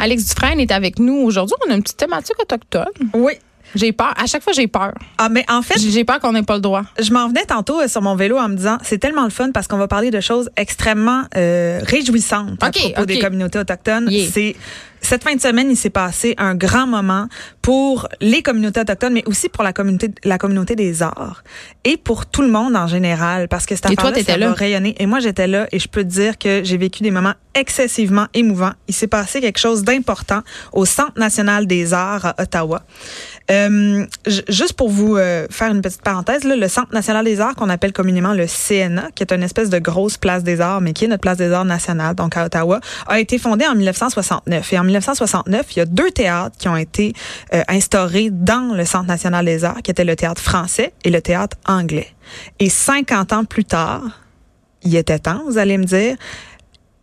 Alex Dufresne est avec nous aujourd'hui. On a une petite thématique autochtone. Oui. J'ai peur. À chaque fois, j'ai peur. Ah, mais en fait, J'ai peur qu'on n'ait pas le droit. je m'en venais tantôt euh, sur mon vélo en me disant, c'est tellement le fun parce qu'on va parler de choses extrêmement euh, réjouissantes à propos des communautés autochtones. Yeah. C'est cette fin de semaine, il s'est passé un grand moment pour les communautés autochtones, mais aussi pour la communauté, la communauté des arts et pour tout le monde en général, parce que cette affaire-là, ça là? rayonner. Et moi, j'étais là et je peux te dire que j'ai vécu des moments excessivement émouvants. Il s'est passé quelque chose d'important au Centre national des arts à Ottawa. Euh, juste pour vous euh, faire une petite parenthèse, là, le Centre national des arts, qu'on appelle communément le CNA, qui est une espèce de grosse place des arts, mais qui est notre place des arts nationale, donc à Ottawa, a été fondé en 1969. Et en 1969, il y a deux théâtres qui ont été euh, instaurés dans le Centre national des arts, qui étaient le théâtre français et le théâtre anglais. Et 50 ans plus tard, il était temps, vous allez me dire,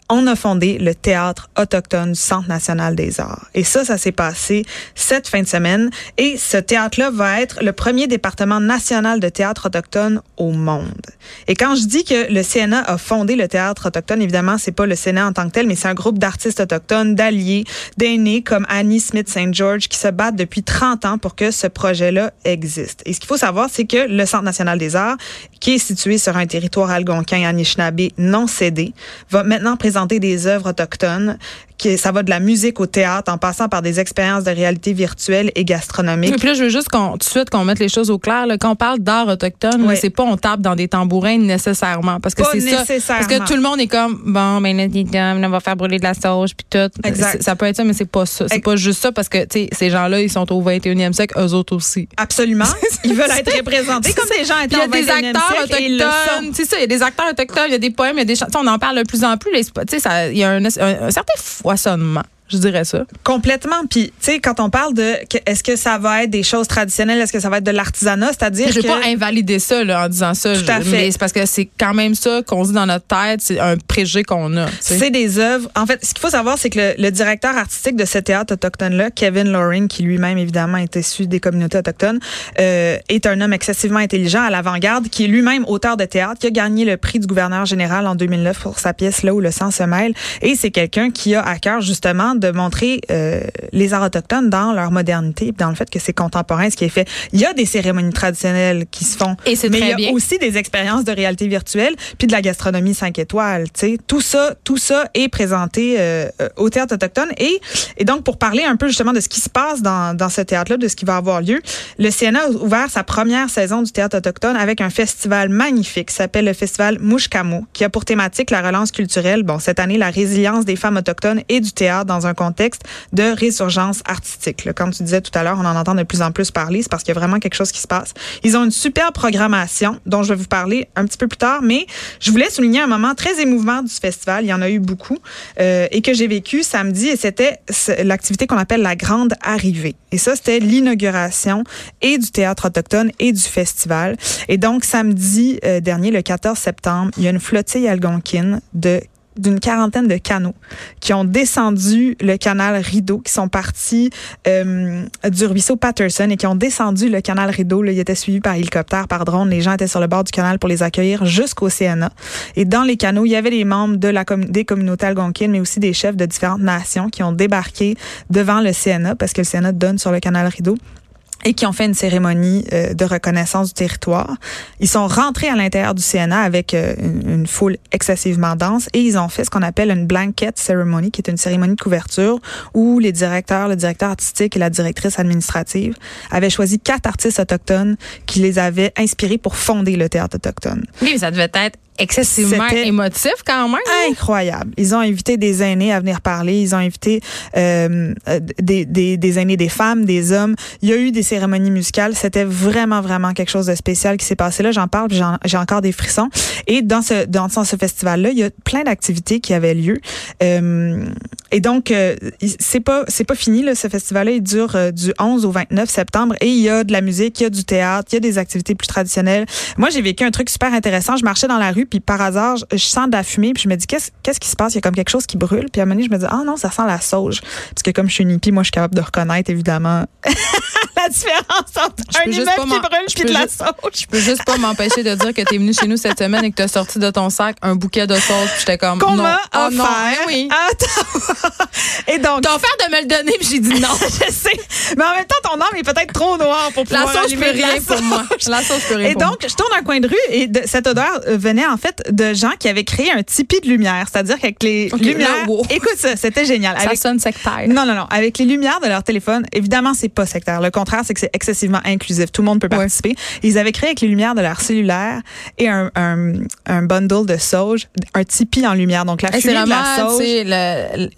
on a fondé le théâtre autochtone du Centre national des arts. Et ça, ça s'est passé cette fin de semaine. Et ce théâtre-là va être le premier département national de théâtre autochtone au monde. Et quand je dis que le CNA a fondé le théâtre autochtone, évidemment, c'est pas le CNA en tant que tel, mais c'est un groupe d'artistes autochtones, d'alliés, d'aînés comme Annie Smith St. George qui se battent depuis 30 ans pour que ce projet-là existe. Et ce qu'il faut savoir, c'est que le Centre national des arts, qui est situé sur un territoire algonquin Anishinaabe non cédé, va maintenant présenter des œuvres autochtones. Qui, ça va de la musique au théâtre, en passant par des expériences de réalité virtuelle et gastronomique. Et puis là, je veux juste qu'on, tout de suite qu'on mette les choses au clair. Là. Quand on parle d'art autochtone, Oui. c'est pas on tape dans des tambourins nécessairement. Parce que c'est ça. Parce que tout le monde est comme, bon, ben, là, on va faire brûler de la sauge, puis tout. Exact. Ça peut être ça, mais c'est pas ça. C'est pas juste ça parce que, tu sais, ces gens-là, ils sont au 21e siècle, eux autres aussi. Absolument. Ils veulent être représentés comme des gens étaient il y a des 21e acteurs autochtones. C'est ça, il y a des acteurs autochtones, il y a des poèmes, il y a des chansons. On en parle de plus en plus. Tu sais, il y a un, un- un certain foisonnement. Je dirais ça. Complètement. Puis, tu sais, quand on parle de, que- est-ce que ça va être des choses traditionnelles, est-ce que ça va être de l'artisanat, c'est-à-dire Je que veux pas invalider ça là, en disant ça. Tout à Je- fait. Mais c'est parce que c'est quand même ça qu'on dit dans notre tête. C'est un préjugé qu'on a. c'est des œuvres. En fait, ce qu'il faut savoir, c'est que le, le directeur artistique de ce théâtre autochtone-là, Kevin Loring, qui lui-même, évidemment, est issu des communautés autochtones, euh, est un homme excessivement intelligent, à l'avant-garde, qui est lui-même auteur de théâtre, qui a gagné le prix du gouverneur général en 2009 pour sa pièce Là où le sang se mêle. Et c'est quelqu'un qui a à cœur, justement, de montrer euh, les arts autochtones dans leur modernité, dans le fait que c'est contemporain, ce qui est fait. Il y a des cérémonies traditionnelles qui se font. Et mais il y a bien. aussi des expériences de réalité virtuelle, puis de la gastronomie 5 étoiles. Tu sais, tout ça, tout ça est présenté euh, au théâtre autochtone. Et, et donc, pour parler un peu justement de ce qui se passe dans, dans ce théâtre-là, de ce qui va avoir lieu, le CNA a ouvert sa première saison du théâtre autochtone avec un festival magnifique qui s'appelle le festival Mouchkamo, qui a pour thématique la relance culturelle. Bon, cette année, la résilience des femmes autochtones et du théâtre dans un contexte de résurgence artistique. Comme tu disais tout à l'heure, on en entend de plus en plus parler, c'est parce qu'il y a vraiment quelque chose qui se passe. Ils ont une super programmation dont je vais vous parler un petit peu plus tard, mais je voulais souligner un moment très émouvant du festival. Il y en a eu beaucoup euh, et que j'ai vécu samedi et c'était l'activité qu'on appelle la grande arrivée. Et ça, c'était l'inauguration et du théâtre autochtone et du festival. Et donc, samedi euh, dernier, le 14 septembre, il y a une flottille algonquine de d'une quarantaine de canaux qui ont descendu le canal Rideau, qui sont partis euh, du ruisseau Patterson et qui ont descendu le canal Rideau. Là, ils étaient suivis par hélicoptère, par drone. Les gens étaient sur le bord du canal pour les accueillir jusqu'au CNA. Et dans les canaux, il y avait les membres de la des communautés algonquines, mais aussi des chefs de différentes nations qui ont débarqué devant le CNA parce que le CNA donne sur le canal Rideau et qui ont fait une cérémonie euh, de reconnaissance du territoire. Ils sont rentrés à l'intérieur du CNA avec euh, une, une foule excessivement dense et ils ont fait ce qu'on appelle une blanket ceremony, qui est une cérémonie de couverture où les directeurs, le directeur artistique et la directrice administrative avaient choisi quatre artistes autochtones qui les avaient inspirés pour fonder le théâtre autochtone. Oui, mais ça devait être excessivement émotif quand même. là. Incroyable. Ils ont invité des aînés à venir parler. Ils ont invité euh, euh, des, des, des aînés, des femmes, des hommes. Il y a eu des cérémonies musicales. C'était vraiment, vraiment quelque chose de spécial qui s'est passé là. J'en parle, j'ai encore des frissons. Et dans ce, dans ce festival-là, il y a plein d'activités qui avaient lieu. Euh, et donc, euh, c'est pas, c'est pas fini, là, ce festival-là. Il dure euh, du 11 au 29 septembre et il y a de la musique, il y a du théâtre, il y a des activités plus traditionnelles. Moi, j'ai vécu un truc super intéressant. Je marchais dans la rue, puis par hasard, je, sens de la fumée, puis je me dis, qu'est-ce, qu'est-ce qui se passe? Il y a comme quelque chose qui brûle. Puis à un moment donné, je me dis, ah non, ça sent la sauge. Parce que comme je suis une hippie, moi, je suis capable de reconnaître, évidemment, la la différence entre un immeuble qui brûle puis de la sauge. Je peux juste pas m'empêcher de dire que tu es venu chez nous cette semaine et que tu as sorti de ton sac un bouquet de sauge. Puis j'étais comme, Qu'on non. m'a Oh, non. oui. Attends. Et donc, T'as offert de me le donner puis j'ai dit non. je sais. Mais en même temps, ton âme est peut-être trop noire pour La pouvoir sauce peut allumer de la rien pour moi. La sauce rien Et donc, je tourne un coin de rue et de- cette odeur euh, venait en fait de gens qui avaient créé un tipi de lumière. C'est-à-dire qu'avec les lumières. là, wow. Écoute ça, c'était génial. moi. Ça Avec- sonne sectaire. non, non, non. Avec les lumières de leur téléphone, évidemment, c'est pas sectaire. Le contraire, c'est que c'est excessivement inclusif. Tout le monde peut Ouais. participer. Ils avaient créé avec les lumières de leur cellulaire et un, un, un bundle de sauge, un tipi en lumière. Donc, la Hey, fumée de la sauge. le- le-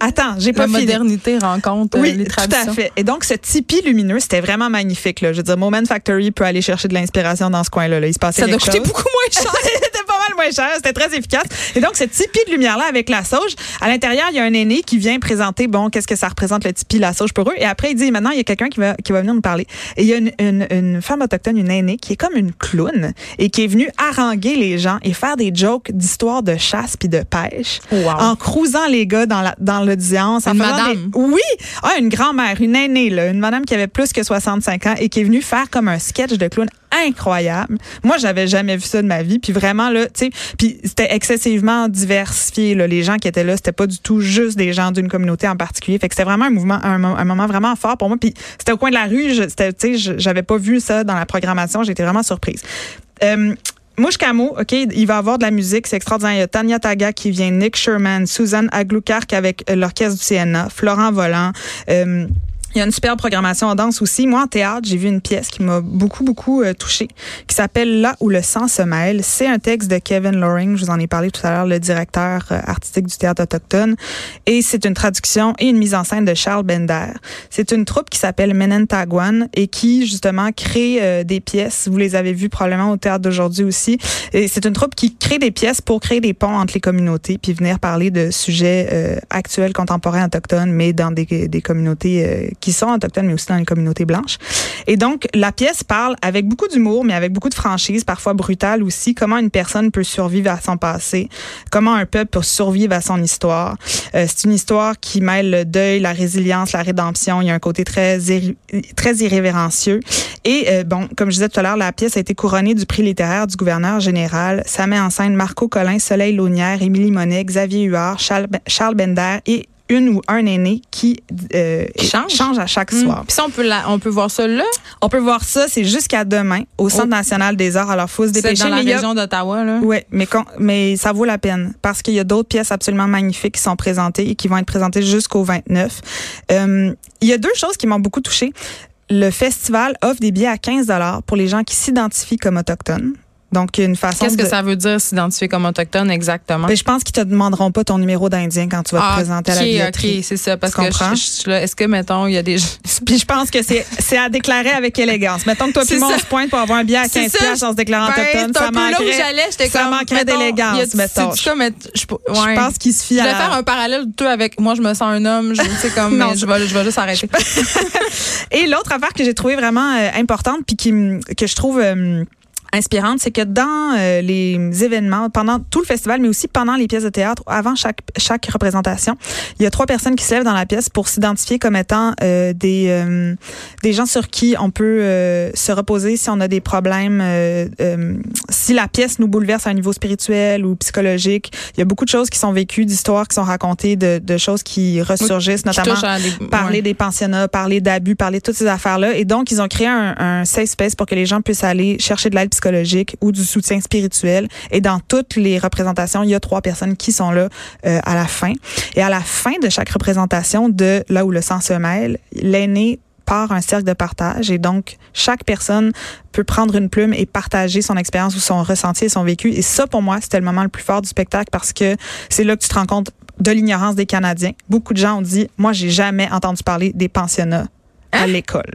Attends, j'ai la pas fini. modernité rencontre euh, Oui, les tout traditions. à fait. Et donc, ce tipi lumineux, c'était vraiment magnifique. Là. Je veux dire, Moment Factory peut aller chercher de l'inspiration dans ce coin-là. Là. Il se passait Ça doit coûter beaucoup moins cher. mal moins cher, c'était très efficace. Et donc, ce tipi de lumière-là avec la sauge, à l'intérieur, il y a un aîné qui vient présenter, bon, qu'est-ce que ça représente le tipi, la sauge pour eux. Et après, il dit, maintenant, il y a quelqu'un qui va, qui va venir nous parler. Et il y a une, une, une femme autochtone, une aînée, qui est comme une clown et qui est venue haranguer les gens et faire des jokes d'histoire de chasse puis de pêche Wow. en crousant les gars dans la dans l'audience. en Une faisant madame? des- Oui! Ah, une grand-mère, une aînée, là, une madame qui avait plus que 65 ans et qui est venue faire comme un sketch de clown incroyable. Moi, j'avais jamais vu ça de ma vie. Puis vraiment, là, tu sais, puis c'était excessivement diversifié. Là. Les gens qui étaient là, c'était pas du tout juste des gens d'une communauté en particulier. Fait que c'était vraiment un mouvement, un, mo- un moment vraiment fort pour moi. Puis c'était au coin de la rue. C'était, Tu sais, j'avais pas vu ça dans la programmation. J'étais vraiment surprise. Euh, Mouche OK, il va avoir de la musique, c'est extraordinaire. Il y a Tanya Taga qui vient, Nick Sherman, Suzanne Aglukark avec euh, l'orchestre du CNA, Florent Volant. euh, il y a une super programmation en danse aussi. Moi, en théâtre, j'ai vu une pièce qui m'a beaucoup, beaucoup euh, touchée, qui s'appelle Là où le sang se mêle. C'est un texte de Kevin Loring, je vous en ai parlé tout à l'heure, le directeur euh, artistique du théâtre autochtone. Et c'est une traduction et une mise en scène de Charles Bender. C'est une troupe qui s'appelle Menentagwan et qui, justement, crée euh, des pièces. Vous les avez vues probablement au théâtre d'aujourd'hui aussi. Et c'est une troupe qui crée des pièces pour créer des ponts entre les communautés puis venir parler de sujets actuels, contemporains, autochtones, mais dans des, des communautés qui sont autochtones, mais aussi dans les communautés blanches. Et donc, la pièce parle avec beaucoup d'humour, mais avec beaucoup de franchise, parfois brutale aussi, comment une personne peut survivre à son passé, comment un peuple peut survivre à son histoire. Euh, c'est une histoire qui mêle le deuil, la résilience, la rédemption. Il y a un côté très, très irrévérencieux. Et euh, bon, comme je disais tout à l'heure, la pièce a été couronnée du prix littéraire du gouverneur général. Ça met en scène Marco Collin, Soleil Launière, Émilie Monet, Xavier Huard, Charles, Charles Bender et une ou un aîné qui, euh, Qui change. à chaque Mm. soir. Puis ça, on peut, la- on peut voir ça là. On peut voir ça, c'est jusqu'à demain au Centre Oh. national des arts. Alors, faut se C'est dépêcher. dans la mais région d'Ottawa, là. Ouais, mais ça vaut la peine parce qu'il y a d'autres pièces absolument magnifiques qui sont présentées et qui vont être présentées jusqu'au 29. Euh, il y a deux choses qui m'ont beaucoup touchée. Le festival offre des billets à 15 dollars pour les gens qui s'identifient comme autochtones. Donc, il y a une façon Qu'est-ce que de- ça veut dire s'identifier comme autochtone exactement? Ben, je pense qu'ils te demanderont pas ton numéro d'indien quand tu vas Ah, te présenter à la ok, billetterie. ok, c'est ça. Parce Tu que comprends? je, je là, est-ce que, mettons, il y a des gens. Puis je pense que c'est c'est à déclarer avec élégance. Mettons que toi puis moi on ça. se pointe pour avoir un billet à C'est 15 ça. piastres en se déclarant Ben, autochtone, ça manquerait. j'allais, j'étais ça comme. manquerait d'élégance, mettons. comme être- je, Je ouais. pense qu'il se fie Je à vais la- faire un parallèle tout avec moi, je me sens un homme. Je sais comme, Non, mais je vais, je vais juste arrêter. Et l'autre affaire que j'ai trouvée vraiment euh, importante puis que je trouve euh, inspirante, c'est que dans euh, les événements, pendant tout le festival, mais aussi pendant les pièces de théâtre, avant chaque chaque représentation, il y a trois personnes qui se lèvent dans la pièce pour s'identifier comme étant euh, des euh, des gens sur qui on peut euh, se reposer si on a des problèmes, euh, euh, si la pièce nous bouleverse à un niveau spirituel ou psychologique. Il y a beaucoup de choses qui sont vécues, d'histoires qui sont racontées, de, de choses qui ressurgissent, Qui notamment des- parler ouais. des pensionnats, parler d'abus, parler de toutes ces affaires-là. Et donc, ils ont créé un, un safe space pour que les gens puissent aller chercher de l'aide psychologique ou du soutien spirituel. Et dans toutes les représentations, il y a trois personnes qui sont là euh, à la fin. Et à la fin de chaque représentation de là où le sang se mêle, l'aîné part un cercle de partage et donc chaque personne peut prendre une plume et partager son expérience ou son ressenti et son vécu et ça pour moi c'était le moment le plus fort du spectacle parce que c'est là que tu te rends compte de l'ignorance des Canadiens. Beaucoup de gens ont dit moi j'ai jamais entendu parler des pensionnats à Hein? l'école.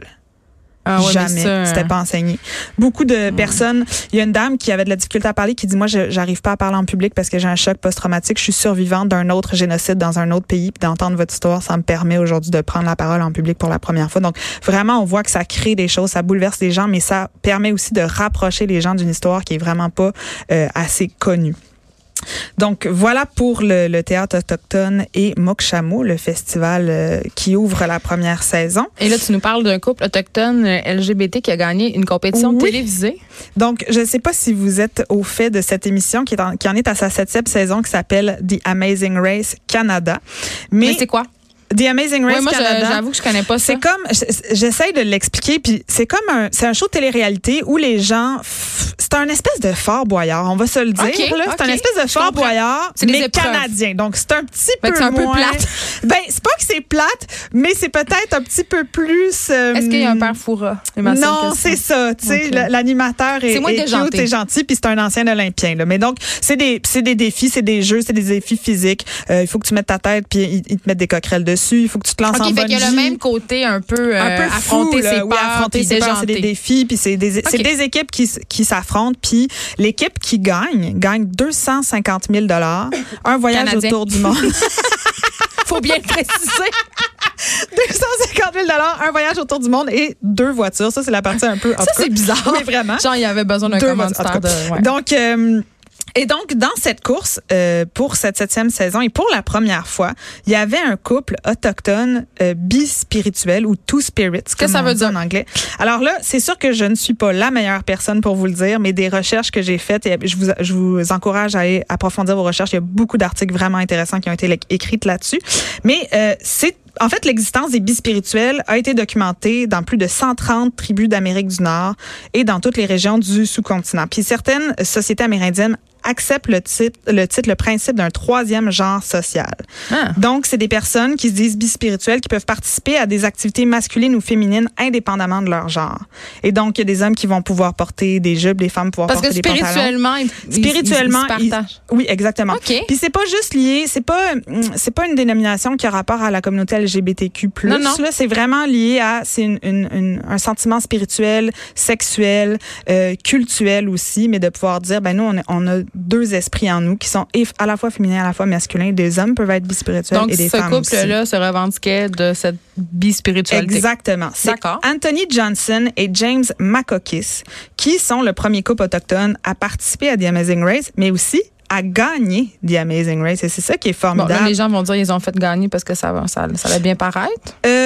Ah ouais, mais Jamais. ça, C'était pas enseigné. Beaucoup de personnes. Il y a une dame qui avait de la difficulté à parler qui dit moi j'arrive pas à parler en public parce que j'ai un choc post-traumatique. Je suis survivante d'un autre génocide dans un autre pays. Puis d'entendre votre histoire, ça me permet aujourd'hui de prendre la parole en public pour la première fois. Donc vraiment, on voit que ça crée des choses, ça bouleverse les gens, mais ça permet aussi de rapprocher les gens d'une histoire qui est vraiment pas euh, assez connue. Donc voilà pour le, le théâtre autochtone et Mokshamo, le festival euh, qui ouvre la première saison. Et là, tu nous parles d'un couple autochtone euh, LGBT qui a gagné une compétition Oui. télévisée. Donc je ne sais pas si vous êtes au fait de cette émission qui, est en, qui en est à sa septième saison qui s'appelle The Amazing Race Canada. Mais, Mais, c'est quoi? The Amazing Race Ouais, moi, je- Canada. j'avoue que je connais pas ça. C'est comme, j'essaye de l'expliquer, puis c'est comme un, c'est un show de télé-réalité où les gens, c'est un espèce de Fort Boyard, on va se le dire. Là. C'est un espèce de Fort. Boyard, mais canadien. Donc c'est un petit peu un peu moins- plate. Ben c'est pas que c'est plate, mais c'est peut-être un petit peu plus. euh, Est-ce qu'il y a un père ma seule non, c'est ça. Tu sais, l'animateur est, moins est déjanté. cute et gentil, puis c'est un ancien olympien. Là. Mais donc, c'est des, c'est des défis, c'est des jeux, c'est des défis physiques. Euh, il faut que tu mettes ta tête, puis ils, ils te mettent des coquerelles dessus. Il faut que tu te lances en OK, fait qu'il y a le bungee. même côté un peu, euh, un peu affronter là. ses Oui, peurs, affronter puis ses peurs, c'est des défis, puis c'est des, équipes qui, s'affrontent, puis l'équipe qui gagne gagne 250 000 dollars, un voyage Canadien. autour du monde, Faut bien le préciser. 250 000 dollars, un voyage autour du monde et deux voitures. Ça c'est la partie un peu. en Ça, c'est bizarre. Oui, vraiment. Genre, il y avait besoin d'un en commanditaire de. ouais. Donc, euh, et donc, dans cette course, euh, pour cette septième saison et pour la première fois, il y avait un couple autochtone euh, bispirituel ou two spirits, comme ça veut dire? en anglais. Alors là, c'est sûr que je ne suis pas la meilleure personne pour vous le dire, mais des recherches que j'ai faites, et je vous, je vous encourage à aller approfondir vos recherches. Il y a beaucoup d'articles vraiment intéressants qui ont été écrits là-dessus. Mais euh, c'est en fait, l'existence des bispirituels a été documentée dans plus de 130 tribus d'Amérique du Nord et dans toutes les régions du sous-continent. Puis certaines sociétés amérindiennes acceptent le titre, le titre, le principe d'un troisième genre social. Ah. Donc, c'est des personnes qui se disent bispirituelles qui peuvent participer à des activités masculines ou féminines indépendamment de leur genre. Et donc, il y a des hommes qui vont pouvoir porter des jupes, des femmes pouvoir Parce que porter des pantalons. spirituellement, ils, ils- Spirituellement, ils, se partagent. Oui, exactement. OK. Puis c'est pas juste lié, c'est pas hum, c'est pas une dénomination qui a rapport à la communauté LGBTQ+. Non, non. Là, c'est vraiment lié à c'est une, une- une- un sentiment spirituel, sexuel, euh, cultuel aussi, mais de pouvoir dire ben nous on on a deux esprits en nous qui sont à la fois féminins, à la fois masculins. Des hommes peuvent être bispirituels Donc, et des ce femmes aussi. couple-là se revendiquait de cette bispiritualité. Exactement. D'accord. Anthony Johnson et James Makokis qui sont le premier couple autochtone à participer à The Amazing Race, mais aussi à gagner The Amazing Race. Et c'est ça qui est Bon, formidable. là, les gens vont dire ils ont fait gagner parce que ça, va- ça, ça allait bien paraître. Euh,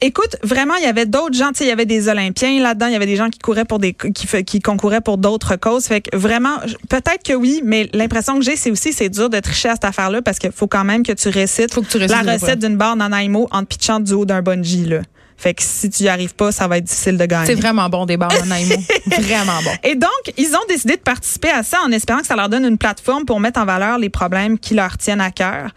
écoute, vraiment, il y avait d'autres gens. Tu sais, il y avait des Olympiens là-dedans. Il y avait des gens qui couraient pour des qui, qui concouraient pour d'autres causes. Fait que vraiment, peut-être que oui, mais l'impression que j'ai, c'est aussi c'est dur de tricher à cette affaire-là parce qu'il faut quand même que tu récites Faut que tu la récites recette d'une barre Nanaimo en te pitchant du haut d'un bungee là. Fait que si tu y arrives pas, ça va être difficile de gagner. C'est vraiment bon des bars vraiment bon. Et donc, ils ont décidé de participer à ça en espérant que ça leur donne une plateforme pour mettre en valeur les problèmes qui leur tiennent à cœur.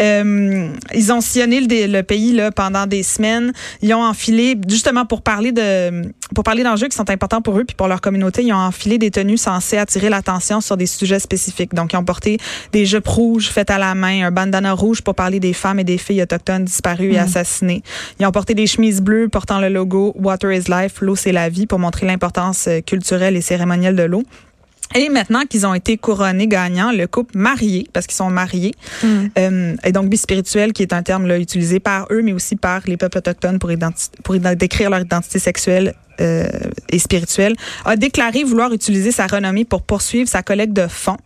Euh, ils ont sillonné le, le pays là, pendant des semaines. Ils ont enfilé, justement pour parler de pour parler d'enjeux qui sont importants pour eux puis pour leur communauté, ils ont enfilé des tenues censées attirer l'attention sur des sujets spécifiques. Donc, ils ont porté des jupes rouges faites à la main, un bandana rouge pour parler des femmes et des filles autochtones disparues et assassinées. Ils ont porté des chemises bleues portant le logo Water is Life, l'eau c'est la vie, pour montrer l'importance euh, culturelle et cérémonielle de l'eau. Et maintenant qu'ils ont été couronnés gagnants, le couple marié, parce qu'ils sont mariés, euh, et donc bispirituel, qui est un terme là, utilisé par eux, mais aussi par les peuples autochtones pour, pour décrire leur identité sexuelle euh, et spirituelle, a déclaré vouloir utiliser sa renommée pour poursuivre sa collecte de fonds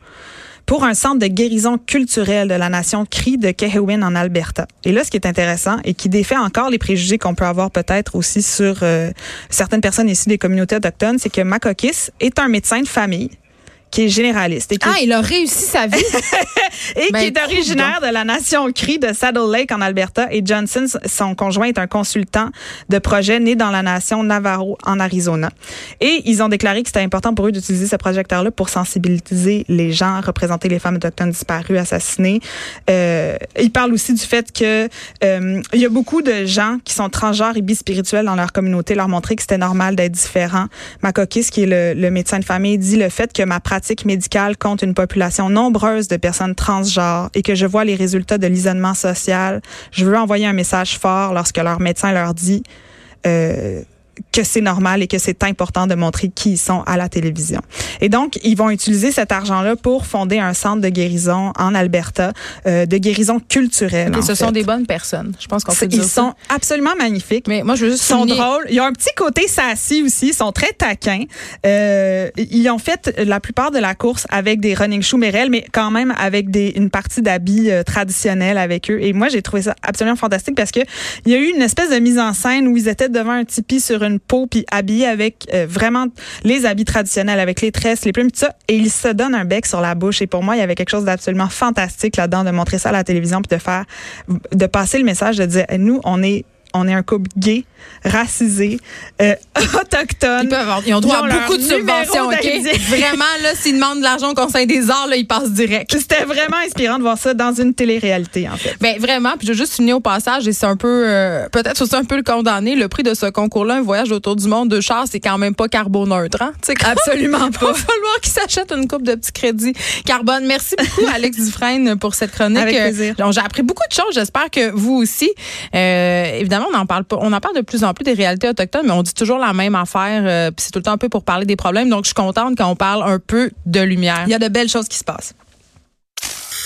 pour un centre de guérison culturelle de la nation Cri de Kehewin en Alberta. Et là, ce qui est intéressant et qui défait encore les préjugés qu'on peut avoir peut-être aussi sur euh, certaines personnes issues des communautés autochtones, c'est que Makokis est un médecin de famille qui est généraliste et qui, Ah, il a réussi sa vie. et ben, qui est originaire de la nation Cri de Saddle Lake en Alberta. Et Johnson, son conjoint, est un consultant de projet né dans la nation Navarro en Arizona. Et ils ont déclaré que c'était important pour eux d'utiliser ce projecteur-là pour sensibiliser les gens, représenter les femmes autochtones disparues, assassinées. Euh, ils parlent aussi du fait que euh, il y a beaucoup de gens qui sont transgenres et bispirituels dans leur communauté, leur montrer que c'était normal d'être différent. Makokis, qui est le, le médecin de famille, dit le fait que ma pratique médicale compte une population nombreuse de personnes transgenres et que je vois les résultats de l'isolement social. Je veux envoyer un message fort lorsque leur médecin leur dit euh, que c'est normal et que c'est important de montrer qui ils sont à la télévision. Et donc, ils vont utiliser cet argent-là pour fonder un centre de guérison en Alberta, euh, de guérison culturelle. Et ce sont des bonnes personnes. Je pense qu'on peut dire Ils sont absolument magnifiques. Mais moi, je veux juste Ils sont drôles. Ils ont un petit côté sassy aussi. Ils sont très taquins. Euh, ils ont fait la plupart de la course avec des running shoes Merrell, mais quand même avec des, une partie d'habits euh, traditionnels avec eux. Et moi, j'ai trouvé ça absolument fantastique parce que il y a eu une espèce de mise en scène où ils étaient devant un tipi sur une peau puis habillés avec euh, vraiment les habits traditionnels avec les tresses, les plumes, tout ça. Et ils se donnent un bec sur la bouche. Et pour moi, il y avait quelque chose d'absolument fantastique là-dedans de montrer ça à la télévision puis de faire, de passer le message de dire, nous, on est on est un couple gay, racisé, euh, autochtone. Ils, peuvent avoir, ils ont droit à beaucoup de subventions, OK? Vraiment, là, s'ils demandent de l'argent au Conseil des arts, là, ils passent direct. C'était vraiment inspirant de voir ça dans une télé-réalité, en fait. Ben, vraiment. Puis je veux juste finir au passage, et c'est un peu, euh, peut-être aussi un peu le condamné. Le prix de ce concours-là, un voyage autour du monde de char, c'est quand même pas carboneutre, hein? Absolument pas. Il va falloir qu'ils s'achètent une coupe de petits crédits carbone. Merci beaucoup, Alex Dufresne, pour cette chronique. Avec plaisir. J'ai appris beaucoup de choses. J'espère que vous aussi. Euh, on en parle pas. On en parle de plus en plus des réalités autochtones, mais on dit toujours la même affaire. Euh, c'est tout le temps un peu pour parler des problèmes. Donc, je suis contente qu'on parle un peu de lumière. Il y a de belles choses qui se passent.